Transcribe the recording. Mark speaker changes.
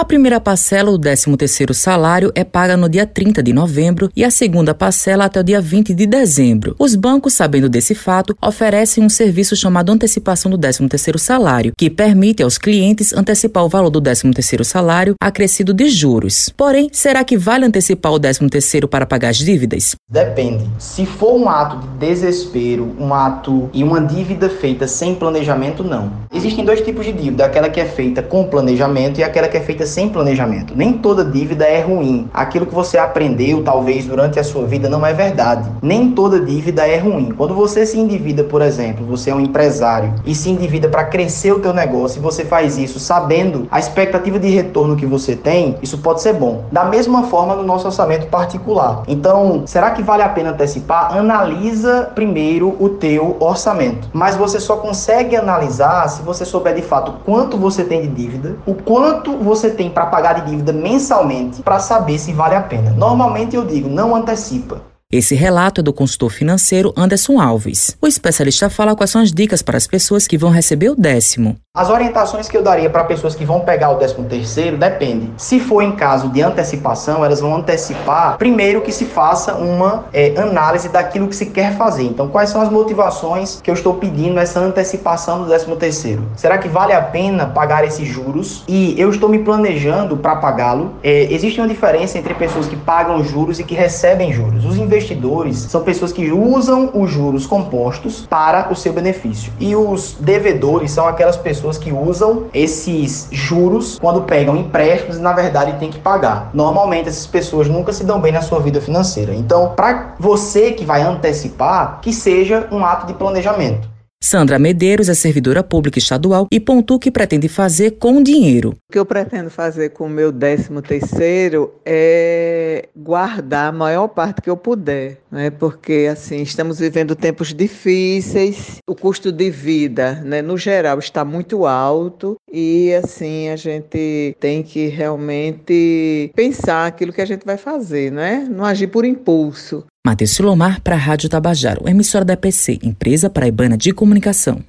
Speaker 1: A primeira parcela, o 13º salário, é paga no dia 30 de novembro e a segunda parcela até o dia 20 de dezembro. Os bancos, sabendo desse fato, oferecem um serviço chamado antecipação do 13º salário, que permite aos clientes antecipar o valor do 13º salário acrescido de juros. Porém, será que vale antecipar o 13º para pagar as dívidas?
Speaker 2: Depende. Se for um ato de desespero, um ato e uma dívida feita sem planejamento, não. Existem dois tipos de dívida, aquela que é feita com planejamento e aquela que é feita sem planejamento. Nem toda dívida é ruim. Aquilo que você aprendeu, talvez, durante a sua vida não é verdade. Nem toda dívida é ruim. Quando você se endivida, por exemplo, você é um empresário e se endivida para crescer o teu negócio e você faz isso sabendo a expectativa de retorno que você tem, isso pode ser bom. Da mesma forma no nosso orçamento particular. Então, será que vale a pena antecipar? Analisa primeiro o teu orçamento. Mas você só consegue analisar se você souber de fato quanto você tem de dívida, o quanto você tem para pagar de dívida mensalmente, para saber se vale a pena. Normalmente eu digo, não antecipa.
Speaker 1: Esse relato é do consultor financeiro Anderson Alves. O especialista fala quais são as dicas para as pessoas que vão receber o décimo.
Speaker 2: As orientações que eu daria para pessoas que vão pegar o 13 terceiro depende. Se for em caso de antecipação, elas vão antecipar primeiro que se faça uma é, análise daquilo que se quer fazer. Então, quais são as motivações que eu estou pedindo essa antecipação do 13 terceiro? Será que vale a pena pagar esses juros? E eu estou me planejando para pagá-lo? É, existe uma diferença entre pessoas que pagam juros e que recebem juros. Os investidores são pessoas que usam os juros compostos para o seu benefício. E os devedores são aquelas pessoas pessoas que usam esses juros quando pegam empréstimos e na verdade tem que pagar. Normalmente essas pessoas nunca se dão bem na sua vida financeira. Então, para você que vai antecipar, que seja um ato de planejamento.
Speaker 1: Sandra Medeiros é servidora pública estadual e pontua o que pretende fazer com o dinheiro.
Speaker 3: O que eu pretendo fazer com o meu 13 terceiro é guardar a maior parte que eu puder, né? Porque assim, estamos vivendo tempos difíceis, o custo de vida, né, no geral está muito alto e assim, a gente tem que realmente pensar aquilo que a gente vai fazer, né? Não agir por impulso.
Speaker 1: Matheus Silomar para a Rádio Tabajaro, emissora da PC, empresa paraibana de comunicação.